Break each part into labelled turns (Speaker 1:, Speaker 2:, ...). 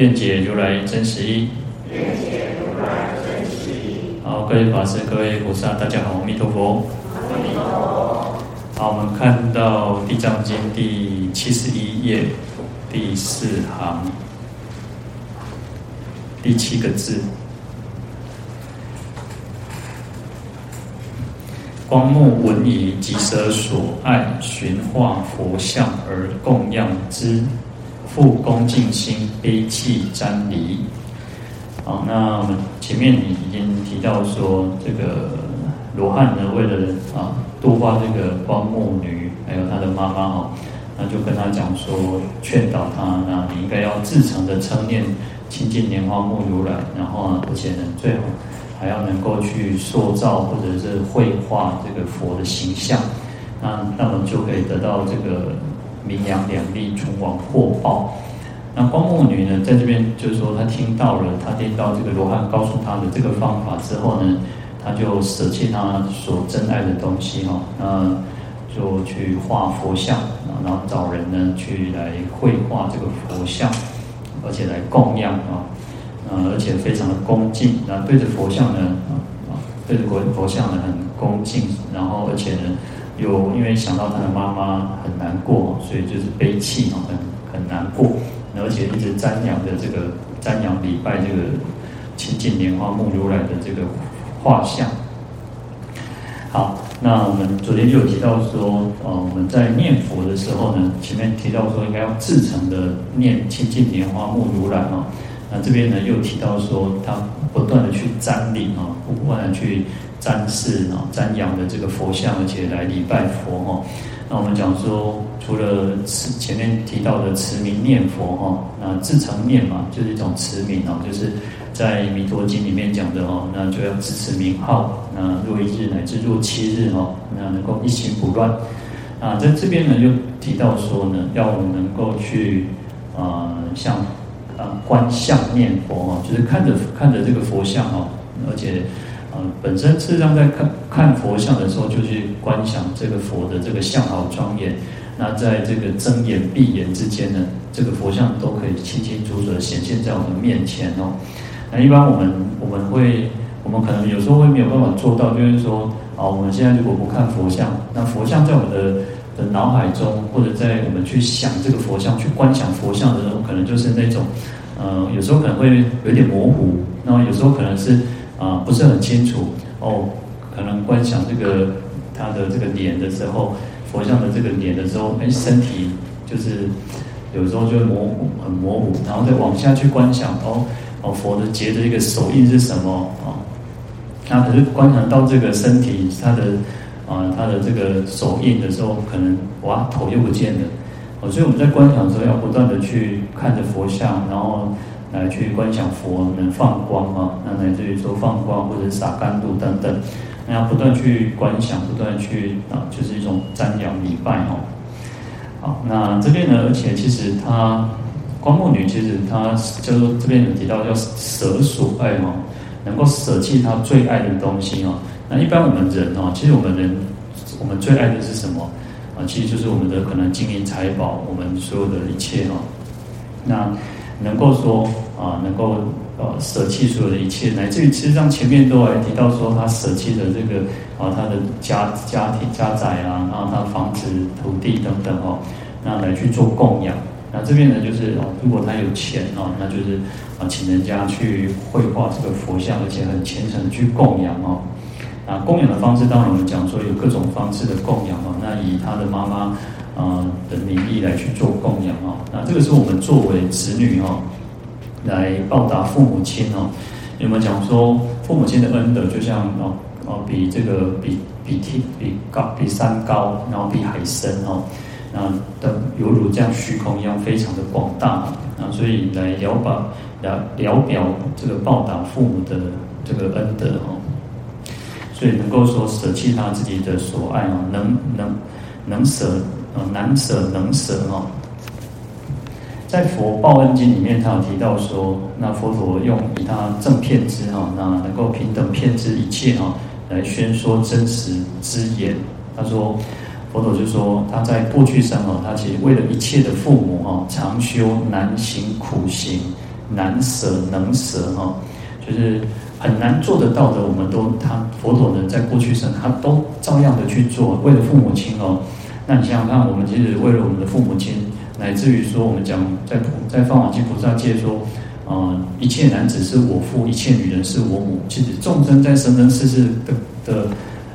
Speaker 1: 愿解如来真实义。愿解如来真实义。好，各位法师、各位菩萨，大家好，阿弥陀佛。阿弥陀佛。好，我们看到《地藏经》第七十一页第四行第七个字：光目闻已，及舍所爱，寻化佛像而供养之。复恭敬心，悲泣瞻礼。好，那我们前面已经提到说，这个罗汉呢，为了啊度化这个光目女，还有她的妈妈哈，那就跟他讲说，劝导他，那你应该要至诚的称念清净莲花目如来，然后呢，而且呢，最好还要能够去塑造或者是绘画这个佛的形象，那那么就可以得到这个。名扬两利，存亡获报。那光目女呢，在这边就是说，她听到了，她听到这个罗汉告诉她的这个方法之后呢，她就舍弃她所珍爱的东西哈，那就去画佛像，然后找人呢去来绘画这个佛像，而且来供养啊，而且非常的恭敬，那对着佛像呢，啊，对着佛佛像呢很恭敬，然后而且呢。有，因为想到他的妈妈很难过，所以就是悲泣很很难过，而且一直瞻仰的这个瞻仰礼拜这个清净莲花木如来的这个画像。好，那我们昨天就有提到说，呃，我们在念佛的时候呢，前面提到说应该要至诚的念清净莲花木如来啊，那这边呢又提到说，他不断的去瞻礼啊，不断的去。瞻视啊，瞻仰的这个佛像，而且来礼拜佛哈。那我们讲说，除了持前面提到的持名念佛哈，那自诚念嘛，就是一种持名哦，就是在弥陀经里面讲的哦，那就要自持名号，那若一日乃至若七日哈，那能够一心不乱。啊，在这边呢，又提到说呢，要我们能够去啊，像啊观相念佛哈，就是看着看着这个佛像哦，而且。本身事实上在看看佛像的时候，就去观想这个佛的这个相好庄严。那在这个睁眼闭眼之间呢，这个佛像都可以清清楚楚的显现在我们面前哦。那一般我们我们会，我们可能有时候会没有办法做到，就是说，啊，我们现在如果不看佛像，那佛像在我们的的脑海中，或者在我们去想这个佛像、去观想佛像的时候，可能就是那种，呃，有时候可能会有点模糊，然后有时候可能是。啊，不是很清楚哦，可能观想这个他的这个脸的时候，佛像的这个脸的时候，哎，身体就是有时候就会模糊，很模糊，然后再往下去观想，哦哦，佛的结的一个手印是什么啊？那可是观想到这个身体，他的啊，他的这个手印的时候，可能哇，头又不见了哦，所以我们在观想的时候，要不断的去看着佛像，然后。来去观想佛能放光啊，那来自于说放光或者洒甘露等等，那要不断去观想，不断去啊，就是一种瞻仰礼拜哦。好，那这边呢，而且其实他光目女其实他就是这边有提到叫舍所爱哦，能够舍弃他最爱的东西哦。那一般我们人哦，其实我们人我们最爱的是什么啊？其实就是我们的可能金银财宝，我们所有的一切哦。那能够说啊，能够呃舍弃所有的一切，乃至于其实上前面都还提到说他舍弃的这个啊，他的家家庭家宅啊，然后他的房子土地等等哦，那来去做供养。那这边呢，就是哦，如果他有钱哦，那就是啊，请人家去绘画这个佛像，而且很虔诚的去供养哦。那供养的方式，当然我们讲说有各种方式的供养哦。那以他的妈妈。啊的名义来去做供养哦，那这个是我们作为子女哦，来报答父母亲哦。有没有讲说父母亲的恩德就像哦哦比这个比比天比高比山高，然后比海深哦，那的犹如这样虚空一样非常的广大啊，所以来了把了了表这个报答父母的这个恩德哦，所以能够说舍弃他自己的所爱啊，能能能舍啊，难舍能舍哦。在《佛报恩经》里面，他有提到说，那佛陀用以他正遍知哈，那能够平等遍知一切哈，来宣说真实之言。他说，佛陀就说他在过去生哦，他其实为了一切的父母哈，常修难行苦行，难舍能舍哈，就是很难做得到的，我们都他佛陀呢，在过去生他都照样的去做，为了父母亲哦。那你想想看，我们其实为了我们的父母亲。乃至于说，我们讲在在法华经菩萨戒说，啊、一切男子是我父，一切女人是我母。其实众生在生生世世的的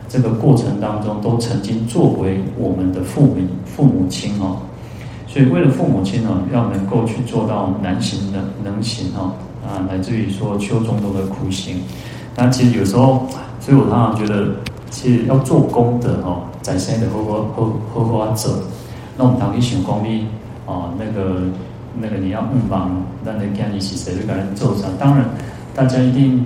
Speaker 1: 这个过程当中，都曾经作为我们的父母父母亲哦。所以为了父母亲呢，要能够去做到难行的能行哦，啊，来自于说修种种的苦行。那其实有时候，所以我常常觉得，其实要做功德哦，在现的好好好好好做。那我们当你想功利。哦，那个那个你要误帮，那你看你是谁就感觉受伤。当然，大家一定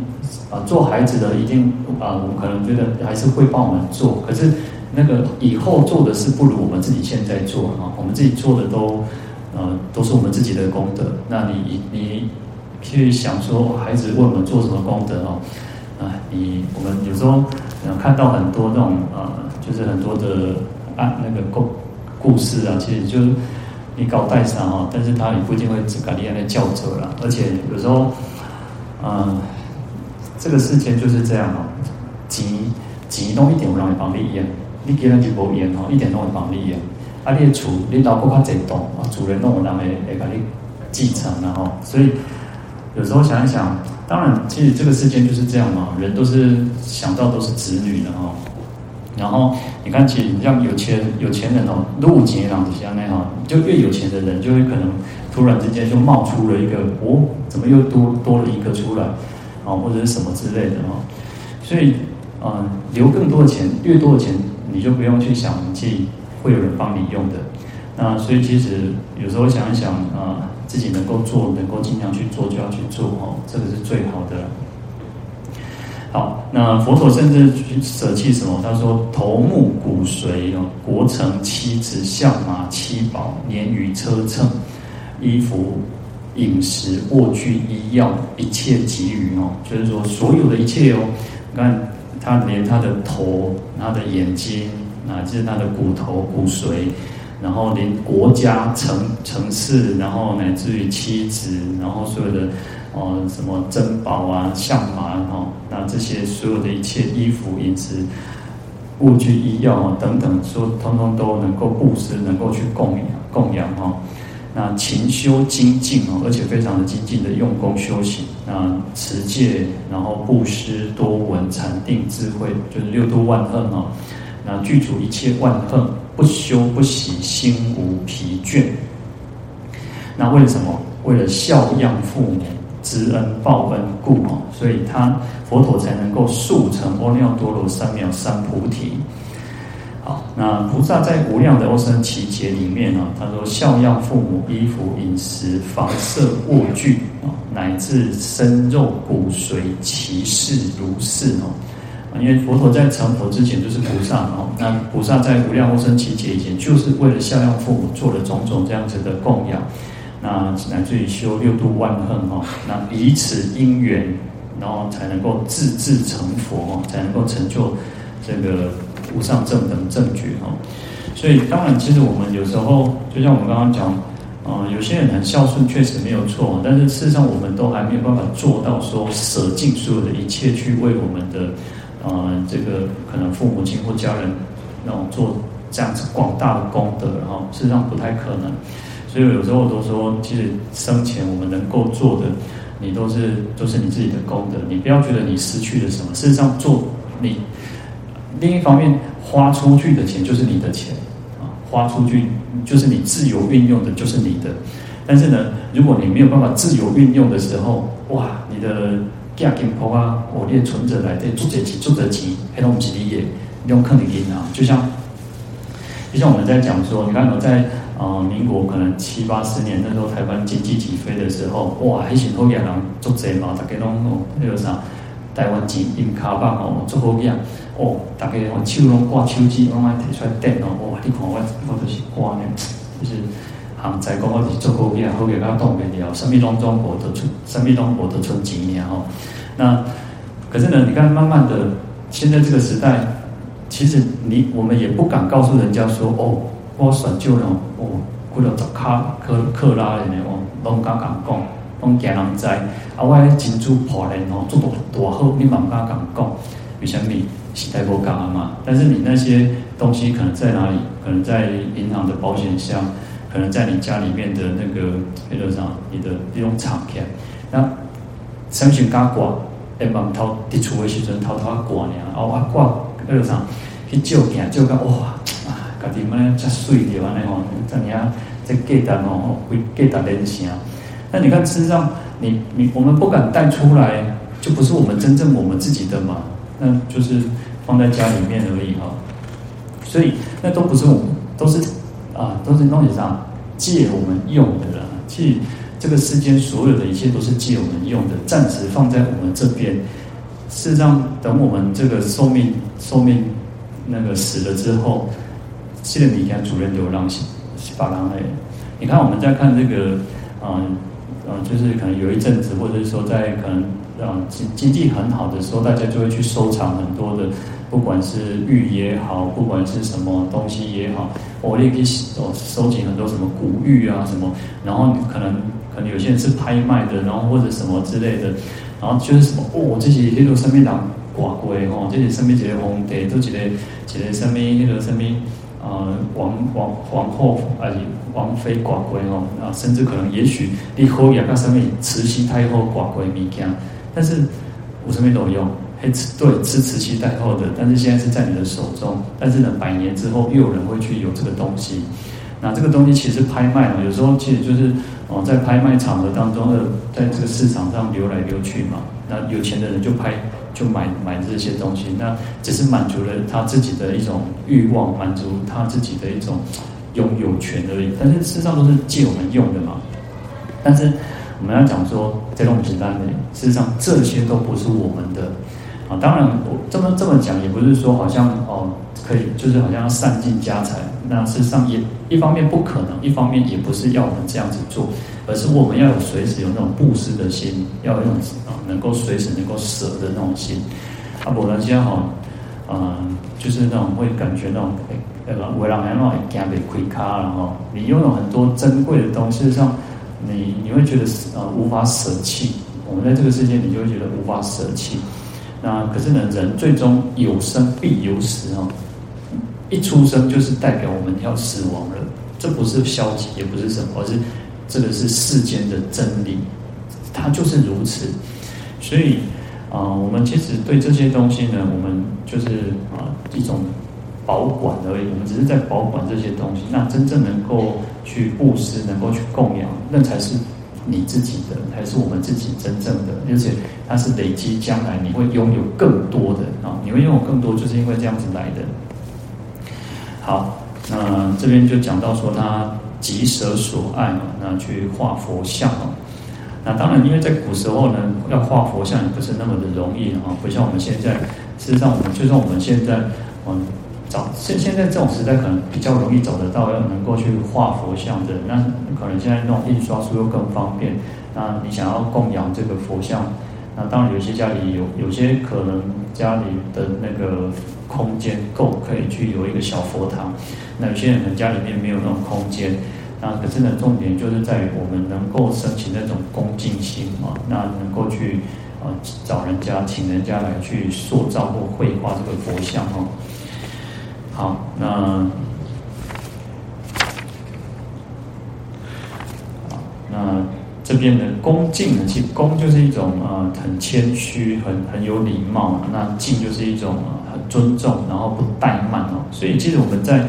Speaker 1: 啊，做孩子的一定啊，我们可能觉得还是会帮我们做。可是那个以后做的事不如我们自己现在做啊。我们自己做的都呃都是我们自己的功德。那你你去想说，孩子为我们做什么功德哦？啊，你我们有时候看到很多那种呃，就是很多的啊那个故故事啊，其实就是。你搞代商哈，但是他也不一定会只搞你那叫者了，而且有时候，嗯，这个世界就是这样哦，急急弄一点我让你帮你演，你给人就无演哦，一点都会帮你演，啊，你的厝你老婆较济动啊，主人弄我人会会把你继承然后，所以有时候想一想，当然其实这个世界就是这样嘛，人都是想到都是子女的哈。然后你看，其实像有钱有钱人哦，路几郎子像那样，就越有钱的人，就会可能突然之间就冒出了一个哦，怎么又多多了一个出来啊，或者是什么之类的哦。所以啊，留更多的钱，越多的钱，你就不用去想去会有人帮你用的。那所以其实有时候想一想啊，自己能够做，能够尽量去做，就要去做哦，这个是最好的。好，那佛陀甚至去舍弃什么？他说：头目骨髓哦，国城妻子象马七宝，年余车乘，衣服饮食卧具医药，一切给予哦。就是说，所有的一切哦，你看他连他的头、他的眼睛乃至他的骨头骨髓，然后连国家城城市，然后乃至于妻子，然后所有的。哦，什么珍宝啊、象马哦，那这些所有的一切衣服、饮食、物具、医药啊等等，说通通都能够布施，能够去供养供养哈。那勤修精进哦，而且非常的精进的用功修行。那持戒，然后布施多闻禅定智慧，就是六度万行哦。那具足一切万恨，不休不息，心无疲倦。那为了什么？为了孝养父母。知恩报恩故哦，所以他佛陀才能够速成阿耨多罗三藐三菩提。好，那菩萨在无量的阿僧只劫里面呢，他说孝养父母，衣服饮食房舍卧具啊，乃至身肉骨髓，其事如是哦。因为佛陀在成佛之前就是菩萨哦，那菩萨在无量无生期劫以前，就是为了孝养父母，做了种种这样子的供养。那乃至于修六度万恨哈，那以此因缘，然后才能够自至成佛哦，才能够成就这个无上正等正觉哈。所以当然，其实我们有时候就像我们刚刚讲，啊，有些人很孝顺，确实没有错，但是事实上我们都还没有办法做到说舍尽所有的一切去为我们的呃这个可能父母亲或家人那种做这样子广大的功德然后，事实上不太可能。所以有时候我都说，其实生前我们能够做的，你都是都是你自己的功德。你不要觉得你失去了什么，事实上做你另一方面花出去的钱就是你的钱啊，花出去就是你自由运用的，就是你的。但是呢，如果你没有办法自由运用的时候，哇，你的价金婆啊，我列存折来对，做得起做得起，还能不是你也用坑里银啊？就像就像我们在讲说，你看我在。呃，民国可能七八十年那时候台湾经济起飞的时候，哇，迄时候也人做侪嘛，大家拢哦，那个啥，台湾钱印卡棒哦，做好样哦，大家哦手拢挂手机，拢爱摕出来电哦，哇，你看我我都是挂呢，就是行在讲我是做好样，好样甲冻未了，什么拢中国都出，什么拢无得出钱呀吼。那可是呢，你看慢慢的，现在这个时代。其实你我们也不敢告诉人家说哦，我选就了哦，过了找卡克克拉的哦，拢敢敢讲，拢惊人知。啊，我金主破人哦，做多多好，你蛮敢敢讲。为什么？时代不讲嘛。但是你那些东西可能在哪里？可能在银行的保险箱，可能在你家里面的那个那个啥，你的那种藏片。那申请加挂，哎，忙偷滴出的时阵偷偷挂呢，哦，啊挂那个啥。去照镜，照到哇啊！家己们遮水的安尼吼，这样这价值哦，会价值连城。那你看，事实上，你你我们不敢带出来，就不是我们真正我们自己的嘛？那就是放在家里面而已哈。所以那都不是我们，都是啊，都是东西上借我们用的啦。其实这个世间所有的一切都是借我们用的，暂时放在我们这边。事实上，等我们这个寿命寿命。那个死了之后，现在你看主任流浪是是巴郎哎，你看我们在看这个，嗯嗯，就是可能有一阵子，或者是说在可能啊经经济很好的时候，大家就会去收藏很多的，不管是玉也好，不管是什么东西也好，我也可以收收集很多什么古玉啊什么，然后可能可能有些人是拍卖的，然后或者什么之类的，然后就是什么哦，这些这种生命档。挂龟吼，这是什么一个皇帝，都一个一个身边那个身边呃王王皇后还是王妃挂龟哦啊，甚至可能也许你后也跟什么慈禧太后挂龟物件，但是我身边都有用，嘿，对，是慈禧太后的，但是现在是在你的手中，但是呢，百年之后又有人会去有这个东西，那这个东西其实拍卖嘛，有时候其实就是哦，在拍卖场合当中的，在这个市场上流来流去嘛，那有钱的人就拍。就买买这些东西，那只是满足了他自己的一种欲望，满足他自己的一种拥有权而已。但是事实上都是借我们用的嘛。但是我们要讲说，这种简单的，事实上这些都不是我们的啊。当然，我这么这么讲，也不是说好像哦可以，就是好像要散尽家财。那事实上也一方面不可能，一方面也不是要我们这样子做。而是我们要有随时有那种布施的心，要有那种啊，能够随时能够舍的那种心。啊，不然这样哈，嗯，就是那种会感觉那种，那个为让人让人家被亏卡了哈。你拥有很多珍贵的东西，事实上你你会觉得呃无法舍弃。我们在这个世界，你就会觉得无法舍弃。那可是呢，人最终有生必有死哦。一出生就是代表我们要死亡了，这不是消极，也不是什么，而是。这个是世间的真理，它就是如此。所以啊、我们其实对这些东西呢，我们就是啊、一种保管而已。我们只是在保管这些东西。那真正能够去布施，能够去供养，那才是你自己的，才是我们自己真正的。而且它是累积，将来你会拥有更多的啊！你会拥有更多，就是因为这样子来的。好，那这边就讲到说他。即舍所爱嘛，那去画佛像哦。那当然，因为在古时候呢，要画佛像也不是那么的容易啊，不像我们现在。事实上，我们就算我们现在，嗯，找现现在这种时代，可能比较容易找得到要能够去画佛像的。那可能现在那种印刷术又更方便。那你想要供养这个佛像，那当然有些家里有，有些可能家里的那个空间够，可以去有一个小佛堂。那有些人可能家里面没有那种空间，那可是呢，重点就是在于我们能够升起那种恭敬心啊，那能够去啊找人家请人家来去塑造或绘画这个佛像哦。好，那那这边的恭敬呢，其实恭就是一种呃很谦虚、很很有礼貌，那敬就是一种很尊重，然后不怠慢哦。所以其实我们在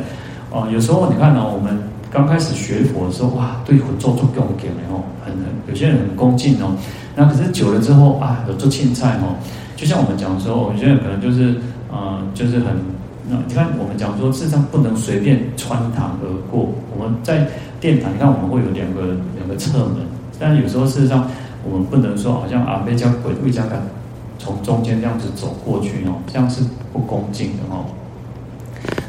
Speaker 1: 哦，有时候你看呢、哦，我们刚开始学佛的时候，哇，对佛做做恭敬哦，很很有些人很恭敬哦。那可是久了之后啊，有做青菜哦，就像我们讲说，有些人可能就是，呃，就是很那你看，我们讲说，事实上不能随便穿堂而过。我们在殿堂，你看我们会有两个两个侧门，但有时候事实上我们不能说，好像阿妹将鬼会将敢从中间这样子走过去哦，这样是不恭敬的哦。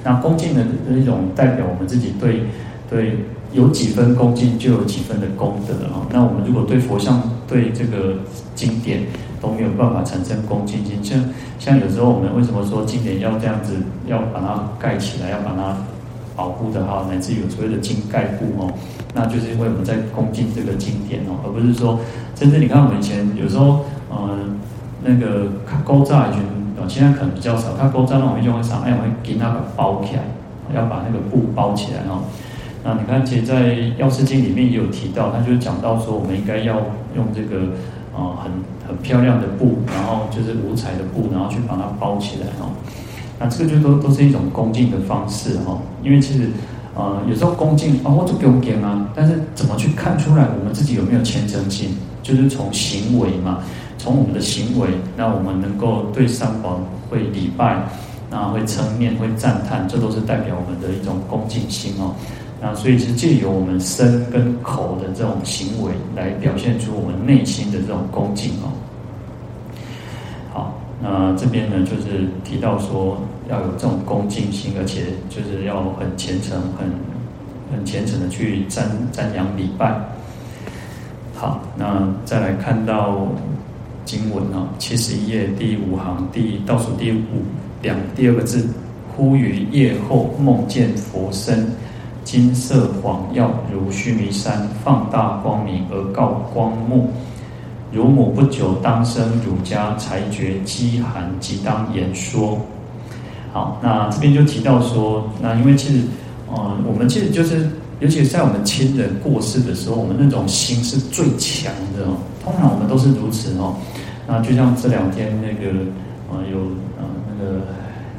Speaker 1: 那恭敬的那种代表我们自己对对有几分恭敬，就有几分的功德啊。那我们如果对佛像、对这个经典都没有办法产生恭敬心，像像有时候我们为什么说经典要这样子，要把它盖起来，要把它保护的好，乃至有所谓的经盖布哦，那就是因为我们在恭敬这个经典哦，而不是说真正你看我们以前有时候嗯那个勾扎一群。现在可能比较少，他勾扎那种用啥？哎，我们给那个包起来，要把那个布包起来哦。那你看，其实，在《药师经》里面也有提到，他就讲到说，我们应该要用这个啊、很很漂亮的布，然后就是五彩的布，然后去把它包起来哦。那这个就都都是一种恭敬的方式哈。因为其实、呃，有时候恭敬啊，我就恭敬啊，但是怎么去看出来我们自己有没有虔诚心？就是从行为嘛。从我们的行为，那我们能够对三宝会礼拜，那会称念，会赞叹，这都是代表我们的一种恭敬心哦。那所以是借由我们身跟口的这种行为，来表现出我们内心的这种恭敬哦。好，那这边呢，就是提到说要有这种恭敬心，而且就是要很虔诚、很很虔诚的去瞻瞻仰礼拜。好，那再来看到。经文啊，七十一页第五行第倒数第五两第二个字，呼于夜后梦见佛身，金色晃耀如须弥山，放大光明而告光目：如母不久当生汝家，裁决饥寒，即当言说。好，那这边就提到说，那因为其实，呃，我们其实就是，尤其在我们亲人过世的时候，我们那种心是最强的哦。通常我们都是如此哦。那就像这两天那个呃有呃那个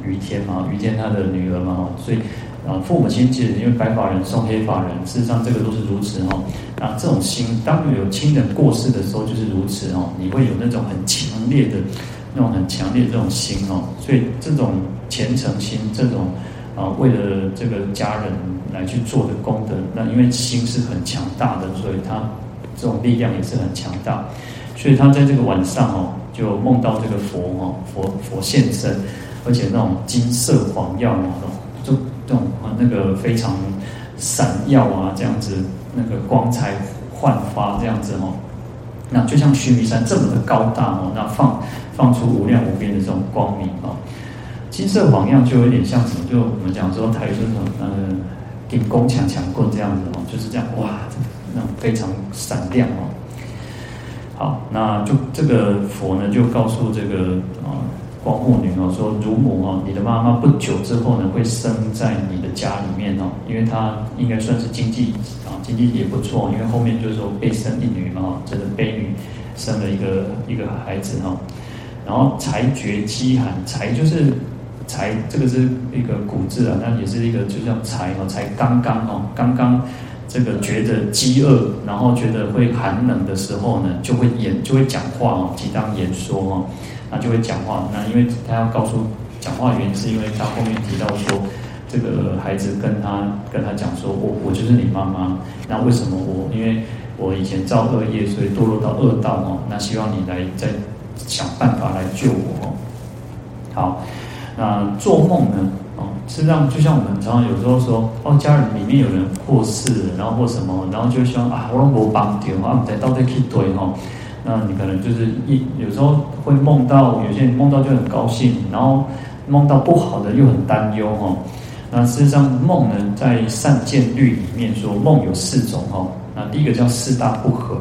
Speaker 1: 于天嘛，于天他的女儿嘛，所以啊父母亲其实因为白发人送黑发人，事实上这个都是如此哦。那这种心，当有亲人过世的时候就是如此哦，你会有那种很强烈的那种很强烈的这种心哦。所以这种虔诚心，这种啊为了这个家人来去做的功德，那因为心是很强大的，所以他。这种力量也是很强大，所以他在这个晚上哦，就梦到这个佛哦，佛佛现身，而且那种金色黄耀哦，就那个非常闪耀啊，这样子那个光彩焕发这样子哦，那就像须弥山这么的高大哦，那放放出无量无边的这种光明哦，金色晃耀就有点像什么？就我们讲说台语说什么？嗯，顶宫强强棍这样子哦，就是这样哇。那非常闪亮哦。好，那就这个佛呢，就告诉这个啊光目女哦，说乳母哦，你的妈妈不久之后呢，会生在你的家里面哦，因为她应该算是经济啊经济也不错，因为后面就是说被生一女嘛，这个悲女生了一个一个孩子哈，然后才觉饥寒，才就是才这个是一个古字啊，那也是一个就叫才哦，才刚刚哦，刚刚。这个觉得饥饿，然后觉得会寒冷的时候呢，就会言就会讲话哦，即当言说哦，那就会讲话。那因为他要告诉讲话原因，是因为他后面提到说，这个孩子跟他跟他讲说，我我就是你妈妈。那为什么我？因为我以前造恶业，所以堕落到恶道哦。那希望你来再想办法来救我哦。好，那做梦呢？实际上，就像我们常常有时候说，哦，家人里面有人过世，然后或什么，然后就希望啊，我让我帮掉啊，我们到底可以对哈？那你可能就是一有时候会梦到，有些人梦到就很高兴，然后梦到不好的又很担忧哈。那事实上，梦呢，在善见律里面说，梦有四种哈。那第一个叫四大不合，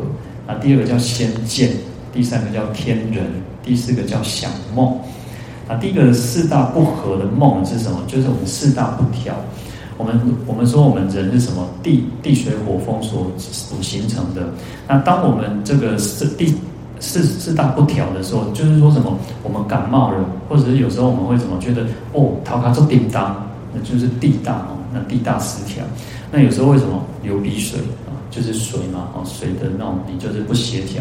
Speaker 1: 那第二个叫先见，第三个叫天人，第四个叫想梦。那第一个四大不合的梦是什么？就是我们四大不调。我们我们说我们人是什么？地地水火风所所形成的。那当我们这个四地四四大不调的时候，就是说什么？我们感冒了，或者是有时候我们会怎么觉得？哦，头壳做叮当，那就是地大哦，那地大失调。那有时候为什么流鼻水啊？就是水嘛，哦，水的那种你就是不协调。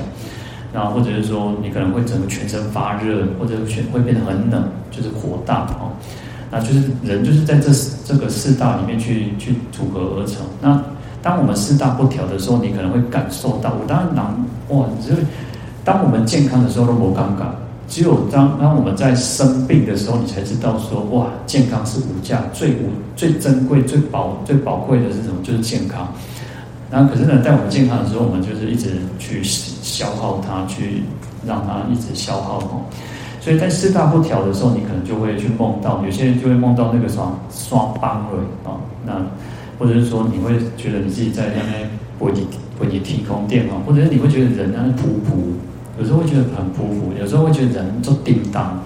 Speaker 1: 然后或者是说，你可能会整个全身发热，或者全会变得很冷，就是火大哦。那就是人就是在这这个四大里面去去组合而成。那当我们四大不调的时候，你可能会感受到，我当然难哇，只是当我们健康的时候都不尴尬，只有当当我们在生病的时候，你才知道说哇，健康是无价，最无最珍贵、最宝最宝贵的是什么？就是健康。那可是呢，在我们健康的时候，我们就是一直去消耗它，去让它一直消耗哦。所以在四大不调的时候，你可能就会去梦到，有些人就会梦到那个双双邦瑞啊，那。或者是说，你会觉得你自己在那边为你为你提供电话，或者是你会觉得人啊噗噗，有时候会觉得很噗噗，有时候会觉得人就叮当。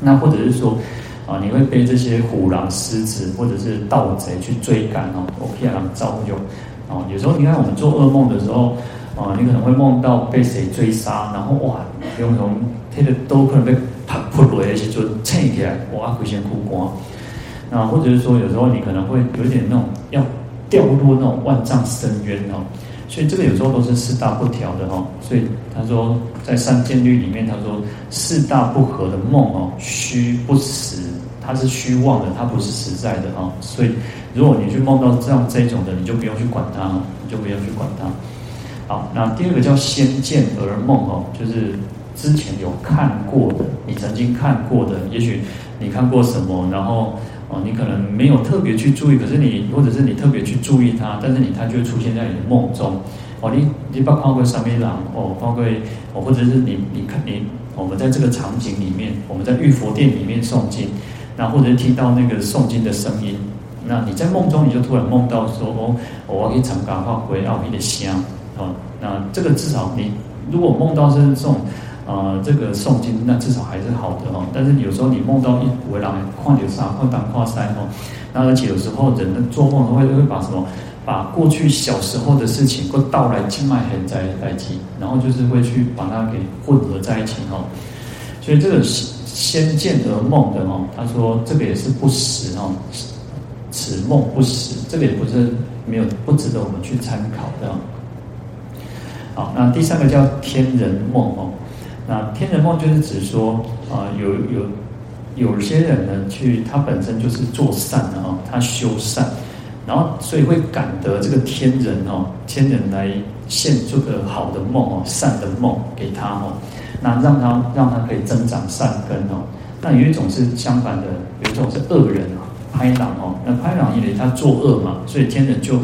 Speaker 1: 那或者是说，啊，你会被这些虎狼狮子或者是盗贼去追赶哦，我偏让招用。哦，有时候你看我们做噩梦的时候，啊，你可能会梦到被谁追杀，然后哇，有可能他的都可能被啪扑落一些就撑起来，哇，会先哭光。啊，或者是说，有时候你可能会有点那种要掉入那种万丈深渊哦，所以这个有时候都是四大不调的哈。所以他说，在三见律里面，他说四大不合的梦哦，虚不实，它是虚妄的，它不是实在的哦。所以如果你去梦到这样这种的，你就不用去管它，你就不用去管它。好，那第二个叫先见而梦哦，就是之前有看过的，你曾经看过的，也许你看过什么，然后。哦，你可能没有特别去注意，可是你或者是你特别去注意它，但是你它就会出现在你的梦中。哦，你你包括上面朗哦，包括哦，或者是你你看你我们在这个场景里面，我们在玉佛殿里面诵经，那或者是听到那个诵经的声音，那你在梦中你就突然梦到说哦，我要去长感化回奥秘的香哦，那这个至少你如果梦到是这种。啊、这个诵经那至少还是好的哦。但是有时候你梦到一回来旷流沙、旷当旷塞哦，那而且有时候人的做梦都会会把什么，把过去小时候的事情，过倒来静脉很在在记，然后就是会去把它给混合在一起哦。所以这个先见而梦的哦，他说这个也是不实哦，此梦不实，这个也不是没有不值得我们去参考的。好，那第三个叫天人梦哦。那天人梦就是指说，啊、有有有些人呢，去他本身就是做善的哦，他修善，然后所以会感得这个天人哦，天人来现这个好的梦哦，善的梦给他哦，那让他让他可以增长善根哦。那有一种是相反的，有一种是恶人啊，拍档哦，那拍档因为他作恶嘛，所以天人就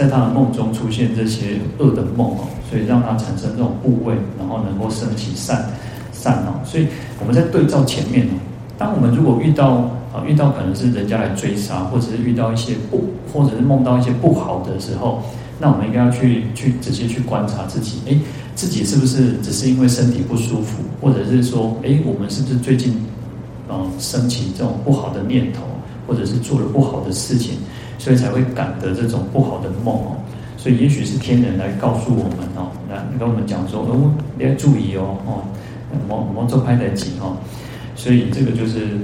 Speaker 1: 在他的梦中出现这些恶的梦哦。所以让他产生这种部位，然后能够升起善善哦。所以我们在对照前面哦，当我们如果遇到啊遇到可能是人家来追杀，或者是遇到一些不，或者是梦到一些不好的时候，那我们应该要去去仔细去观察自己，哎，自己是不是只是因为身体不舒服，或者是说，哎，我们是不是最近嗯升起这种不好的念头，或者是做了不好的事情，所以才会感得这种不好的梦哦。所以也许是天人来告诉我们哦，来跟我们讲说哦，你要注意哦，哦，莫莫做拍得紧哦。所以这个就是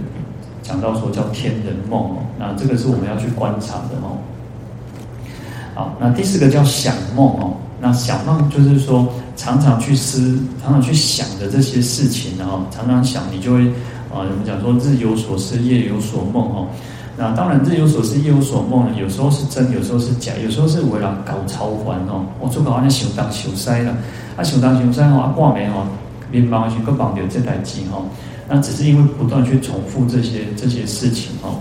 Speaker 1: 讲到说叫天人梦哦，那这个是我们要去观察的哦。好，那第四个叫想梦哦，那想梦就是说常常去思，常常去想的这些事情，哦常常想，你就会啊，我们讲说日有所思，夜有所梦哦。那当然，日有所思，夜有所梦呢。有时候是真，有时候是假，有时候是为了搞超凡哦。我做搞好像想当想塞了，啊想当想塞哦，啊挂没哦，面包去各绑掉这台机哈。那只是因为不断去重复这些这些事情哦。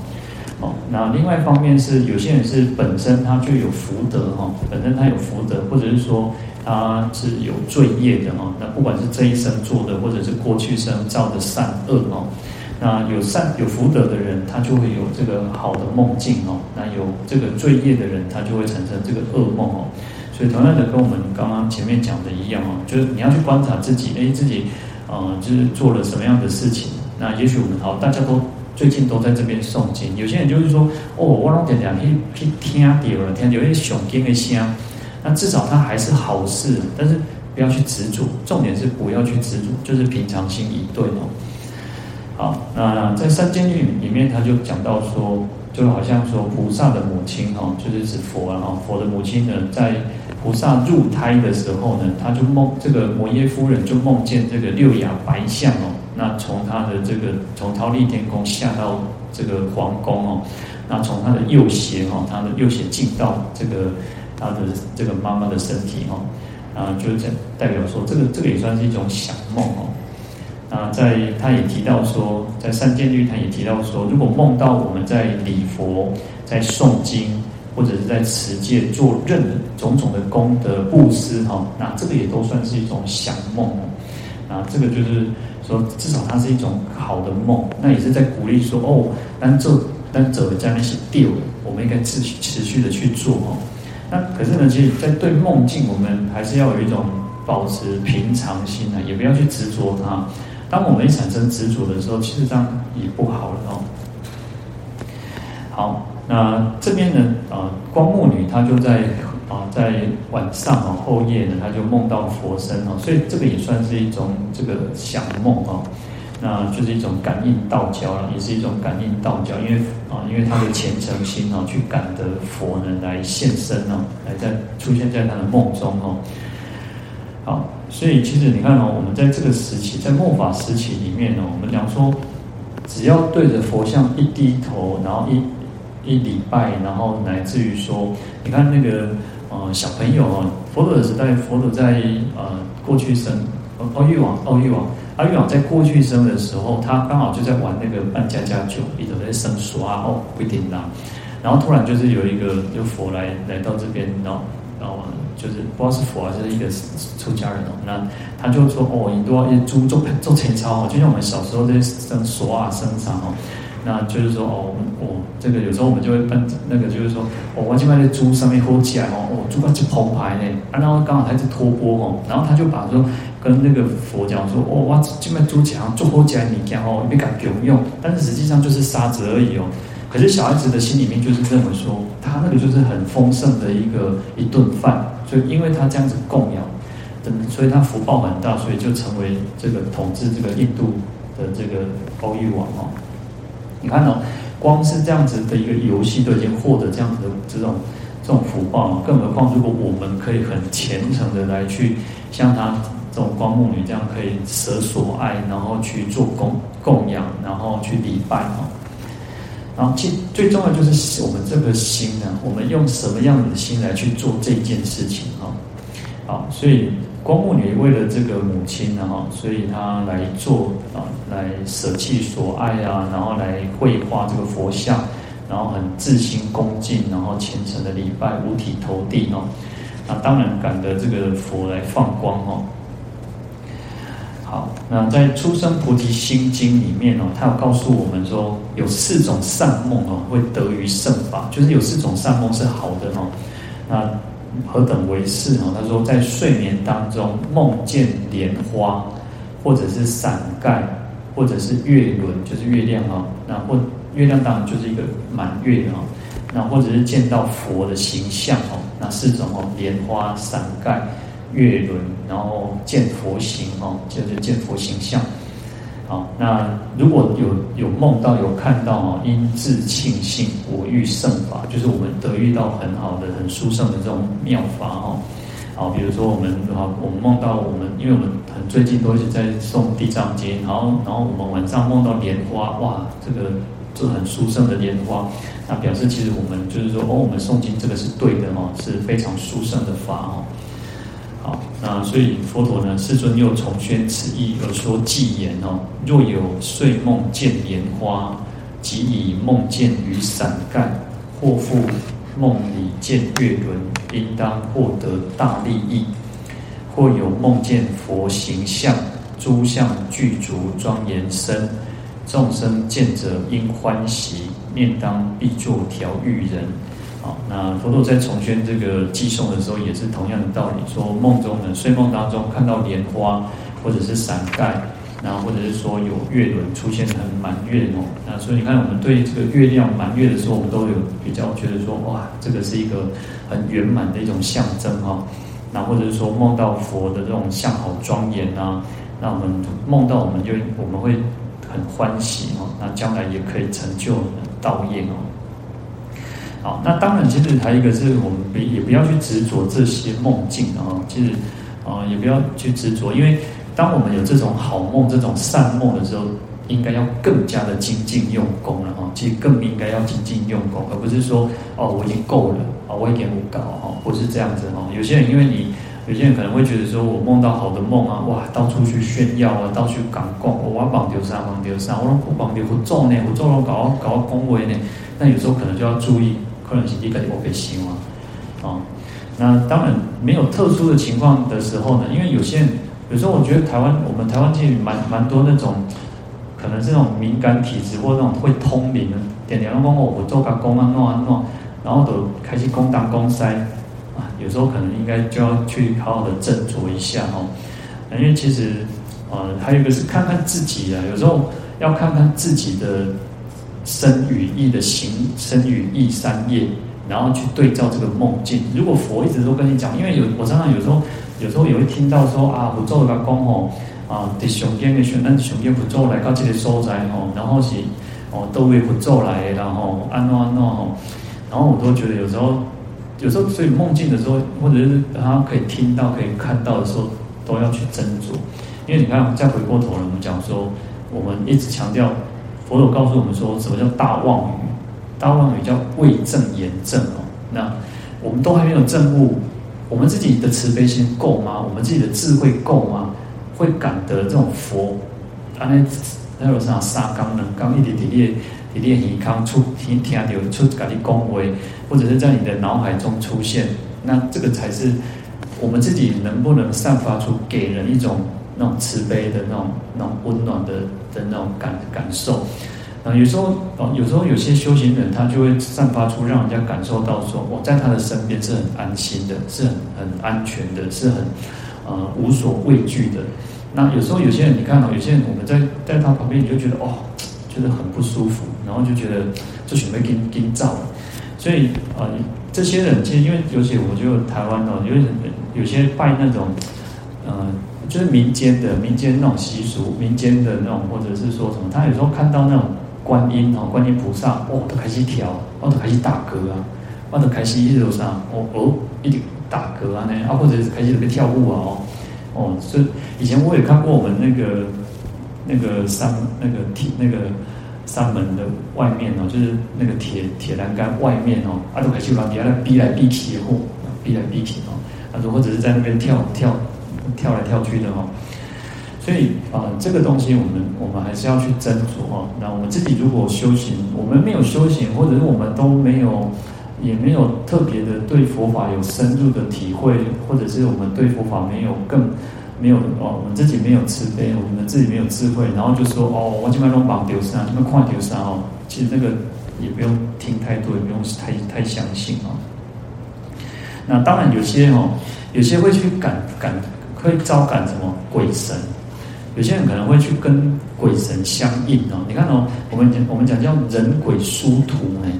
Speaker 1: 哦，那另外一方面是有些人是本身他就有福德哈，本身他有福德，或者是说他是有罪业的哈。那不管是这一生做的，或者是过去生造的善恶哦。那有善有福德的人，他就会有这个好的梦境哦。那有这个罪业的人，他就会产生这个噩梦哦。所以同样的，跟我们刚刚前面讲的一样哦，就是你要去观察自己，哎，自己呃，就是做了什么样的事情。那也许我们好，大家都最近都在这边诵经。有些人就是说，哦，我老点点去去听到了，听有些诵经的声，那至少他还是好事。但是不要去执着，重点是不要去执着，就是平常心以对哦。好，那在三见律里面，他就讲到说，就好像说菩萨的母亲哈，就是指佛啊。佛的母亲呢，在菩萨入胎的时候呢，他就梦这个摩耶夫人就梦见这个六牙白象哦，那从他的这个从忉利天宫下到这个皇宫哦，那从他的右胁哈，他的右胁进到这个他的这个妈妈的身体哦，啊，就这代表说这个这个也算是一种想梦哦。啊，在他也提到说，在三见律他也提到说，如果梦到我们在礼佛、在诵经或者是在持戒做任种种的功德布施哈，那这个也都算是一种想梦哦。啊，这个就是说，至少它是一种好的梦，那也是在鼓励说哦，但这但走的这样那些掉，我们应该持续持续的去做哦。那可是呢，其实，在对梦境，我们还是要有一种保持平常心啊，也不要去执着它。当我们产生执着的时候，其实这样也不好了哦。好，那这边呢，啊，光目女她就在啊，在晚上啊后夜呢，她就梦到佛身哦，所以这个也算是一种这个想梦哦，那就是一种感应道交了，也是一种感应道交，因为啊，因为她的虔诚心哦，去感得佛呢来现身哦，来在出现在她的梦中哦。好。所以其实你看哦，我们在这个时期，在末法时期里面哦，我们讲说，只要对着佛像一低头，然后一一礼拜，然后乃至于说，你看那个呃小朋友哦，佛陀的时代，佛陀在呃过去生，阿育王，阿育王，阿育王在过去生的时候，他刚好就在玩那个扮家家酒，一直在生说啊哦不一定啦，然后突然就是有一个就佛来来到这边，然后然后。就是不知道是佛还是一个出家人哦，那他就说哦，你都要做做做前操哦，就像我们小时候在生锁啊、生长哦，那就是说哦，哦，这个有时候我们就会办那个，就是说哦，我这边的猪上面喝起来哦，哦，猪块就澎湃呢，然后刚好他是托钵哦，然后他就把说跟那个佛讲说哦，我这边猪脚做喝起来你讲哦，没敢给我用，但是实际上就是沙子而已哦。可是小孩子的心里面就是认为说，他那个就是很丰盛的一个一顿饭。所以，因为他这样子供养，等，所以他福报很大，所以就成为这个统治这个印度的这个阿育王哦。你看哦，光是这样子的一个游戏，都已经获得这样子的这种这种福报，更何况如果我们可以很虔诚的来去像他这种光目女这样，可以舍所爱，然后去做供供养，然后去礼拜哦。然后，最最重要就是我们这个心呢，我们用什么样的心来去做这件事情啊？好，所以光目女为了这个母亲呢，哈，所以她来做啊，来舍弃所爱啊，然后来绘画这个佛像，然后很自心恭敬，然后虔诚的礼拜，五体投地哦。那当然感得这个佛来放光哦。好，那在《出生菩提心经》里面哦，他有告诉我们说，有四种善梦哦，会得于圣法，就是有四种善梦是好的哦。那何等为是哦？他说，在睡眠当中梦见莲花，或者是伞盖，或者是月轮，就是月亮啊。那或月亮当然就是一个满月啊。那或者是见到佛的形象哦，那四种哦，莲花、伞盖。月轮，然后见佛形哦，就是见佛形象。好，那如果有有梦到有看到哦，因自庆幸我遇圣法，就是我们得遇到很好的、很殊胜的这种妙法哦。好，比如说我们好，我们梦到我们，因为我们很最近都是在诵地藏经，然后然后我们晚上梦到莲花，哇，这个这很殊胜的莲花，那表示其实我们就是说哦，我们诵经这个是对的哦，是非常殊胜的法哦。好，那所以佛陀呢，世尊又重宣此意而说偈言哦：若有睡梦见莲花，即以梦见于伞盖，或复梦里见月轮，应当获得大利益；或有梦见佛形象，诸相具足庄严身，众生见者应欢喜，念当必作调御人。好，那佛陀在重宣这个偈颂的时候，也是同样的道理，说梦中呢，睡梦当中看到莲花，或者是伞盖，然后或者是说有月轮出现很满月哦，那所以你看，我们对这个月亮满月的时候，我们都有比较觉得说，哇，这个是一个很圆满的一种象征哈。那或者是说梦到佛的这种相好庄严啊，那我们梦到我们就我们会很欢喜哦，那将来也可以成就道业哦。好，那当然，其实还有一个是我们不也不要去执着这些梦境啊，其实啊，也不要去执着，因为当我们有这种好梦、这种善梦的时候，应该要更加的精进用功了哈。其实更应该要精进用功，而不是说哦，我已经够了啊，我已经不高哈，不是这样子哈。有些人因为你，有些人可能会觉得说我梦到好的梦啊，哇，到处去炫耀啊，到处讲讲，我绑丢啥绑丢啥，我拢绑丢不做呢，不做了搞搞恭维呢。那有时候可能就要注意，可能是一个我被希望啊。那当然没有特殊的情况的时候呢，因为有些人。有时候我觉得台湾，我们台湾其实蛮蛮多那种，可能是那种敏感体质或那种会通灵的，点点讲我我做个工啊弄啊弄，然后都开始公当公塞啊，有时候可能应该就要去好好的斟酌一下哦，因为其实呃还有一个是看看自己啊，有时候要看看自己的身语意的行身语意三业，然后去对照这个梦境。如果佛一直都跟你讲，因为有我常常有时候。有时候也会听到说啊，佛祖来讲吼，啊，在上天的时候，咱上天佛祖来到这个所在吼，然后是哦，都为佛祖来，然后安怎安怎吼，然后我都觉得有时候，有时候所以梦境的时候，或者是他可以听到、可以看到的时候，都要去斟酌。因为你看，再回过头来，我们讲说，我们一直强调，佛祖告诉我们说什么叫大妄语？大妄语叫未证言证哦。那我们都还没有证悟。我们自己的慈悲心够吗？我们自己的智慧够吗？会感得这种佛，啊那那有啥沙刚能刚一点点列点列尼康出听听到出家的恭维，或者是在你的脑海中出现，那这个才是我们自己能不能散发出给人一种那种慈悲的那种那种温暖的的那种感感受。啊，有时候哦，有时候有些修行人他就会散发出让人家感受到说，我在他的身边是很安心的，是很很安全的，是很呃无所畏惧的。那有时候有些人你看到，有些人我们在在他旁边，你就觉得哦，觉得很不舒服，然后就觉得就准备给给你照。所以啊、这些人其实因为尤其我就台湾哦，有有些拜那种呃。就是民间的民间那种习俗，民间的那种，或者是说什么，他有时候看到那种观音哦，观音菩萨哦，都开始跳，哦，都开始打嗝啊，哦，都开始一路上哦哦，一直打嗝啊那，啊或者是开始在跳舞啊哦，哦，所以以前我也看过我们那个那个山那个铁那个山门的外面哦，就是那个铁铁栏杆外面哦，啊都开始往底下来逼来逼去哦，逼来逼去哦，啊或者是在那边跳跳。跳来跳去的哈，所以啊、这个东西我们我们还是要去斟酌哈。那我们自己如果修行，我们没有修行，或者是我们都没有，也没有特别的对佛法有深入的体会，或者是我们对佛法没有更没有哦，我们自己没有慈悲，我们自己没有智慧，然后就说哦，我这边弄绑丢三，这边跨丢三哦，其实那个也不用听太多，也不用太太相信哦。那当然有些哦，有些会去感感。会招感什么鬼神？有些人可能会去跟鬼神相应哦。你看哦，我们讲我们讲叫人鬼殊途哎，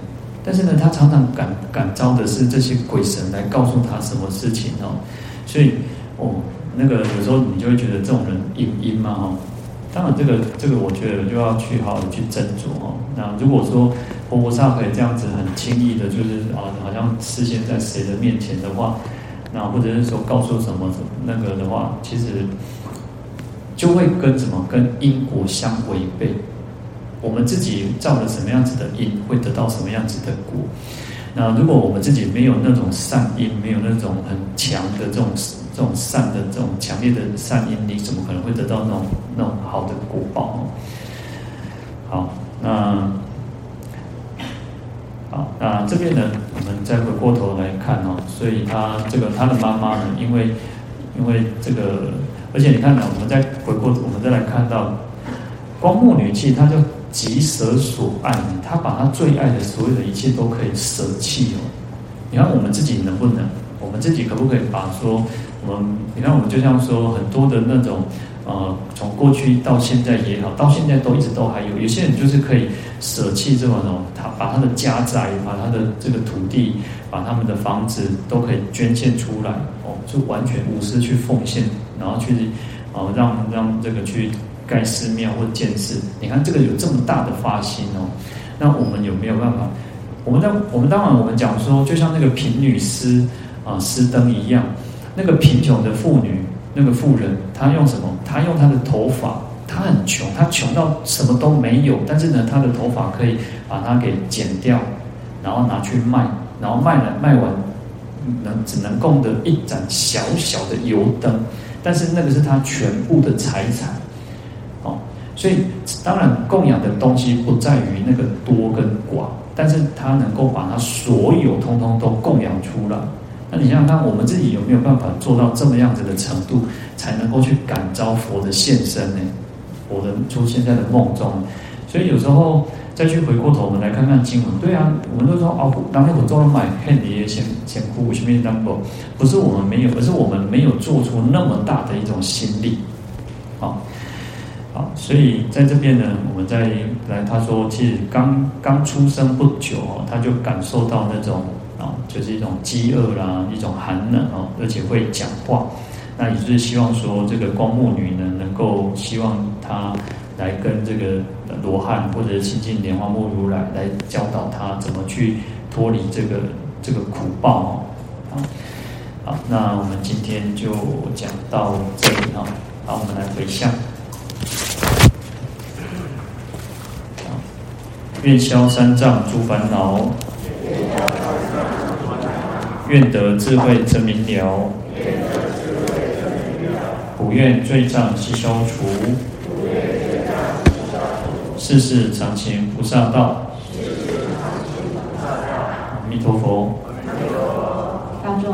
Speaker 1: 但是呢，他常常感感召的是这些鬼神来告诉他什么事情哦。所以哦，那个有时候你就会觉得这种人阴阴嘛哈。当然，这个这个我觉得就要去好好去斟酌哦。那如果说活菩萨可以这样子很轻易的，就是啊，好像示现在谁的面前的话。那或者是说告诉什么什么那个的话，其实就会跟什么跟因果相违背。我们自己造了什么样子的因，会得到什么样子的果。那如果我们自己没有那种善因，没有那种很强的这种这种善的这种强烈的善因，你怎么可能会得到那种那种好的果报？好，那。好，那这边呢，我们再回过头来看哦，所以他这个他的妈妈呢，因为因为这个，而且你看呢，我们再回过，我们再来看到光目女气，她就急舍所爱，她把她最爱的所有的一切都可以舍弃哦。你看我们自己能不能？我们自己可不可以把说我们？你看我们就像说很多的那种。呃，从过去到现在也好，到现在都一直都还有，有些人就是可以舍弃这么种，他把他的家宅，把他的这个土地，把他们的房子都可以捐献出来，哦，就完全无私去奉献，然后去，哦，让让这个去盖寺庙或建寺。你看这个有这么大的发心哦，那我们有没有办法？我们当我们当然我们讲说，就像那个贫女施啊施灯一样，那个贫穷的妇女。那个富人，他用什么？他用他的头发，他很穷，他穷到什么都没有，但是呢，他的头发可以把它给剪掉，然后拿去卖，然后卖了卖完，能只能供得一盏小小的油灯，但是那个是他全部的财产，哦，所以当然供养的东西不在于那个多跟寡，但是他能够把他所有通通都供养出来。你想想看，我们自己有没有办法做到这么样子的程度，才能够去感召佛的现身呢？佛的出现在的梦中，所以有时候再去回过头，我们来看看经文。对啊，我们都说哦，当天我做了买恨你先先哭，前面当过，不是我们没有，而是我们没有做出那么大的一种心力。好，好，所以在这边呢，我们再来，他说，其实刚刚出生不久哦，他就感受到那种。啊就是一种饥饿啦，一种寒冷哦，而且会讲话。那也就是希望说，这个光目女呢，能够希望她来跟这个罗汉或者是亲近莲花目如来来教导她怎么去脱离这个这个苦报哦。好，那我们今天就讲到这里哈。好，我们来回向。愿消三障诸烦恼。愿得智慧真明了，不愿罪障悉消除，世事常情菩萨道。阿弥陀佛。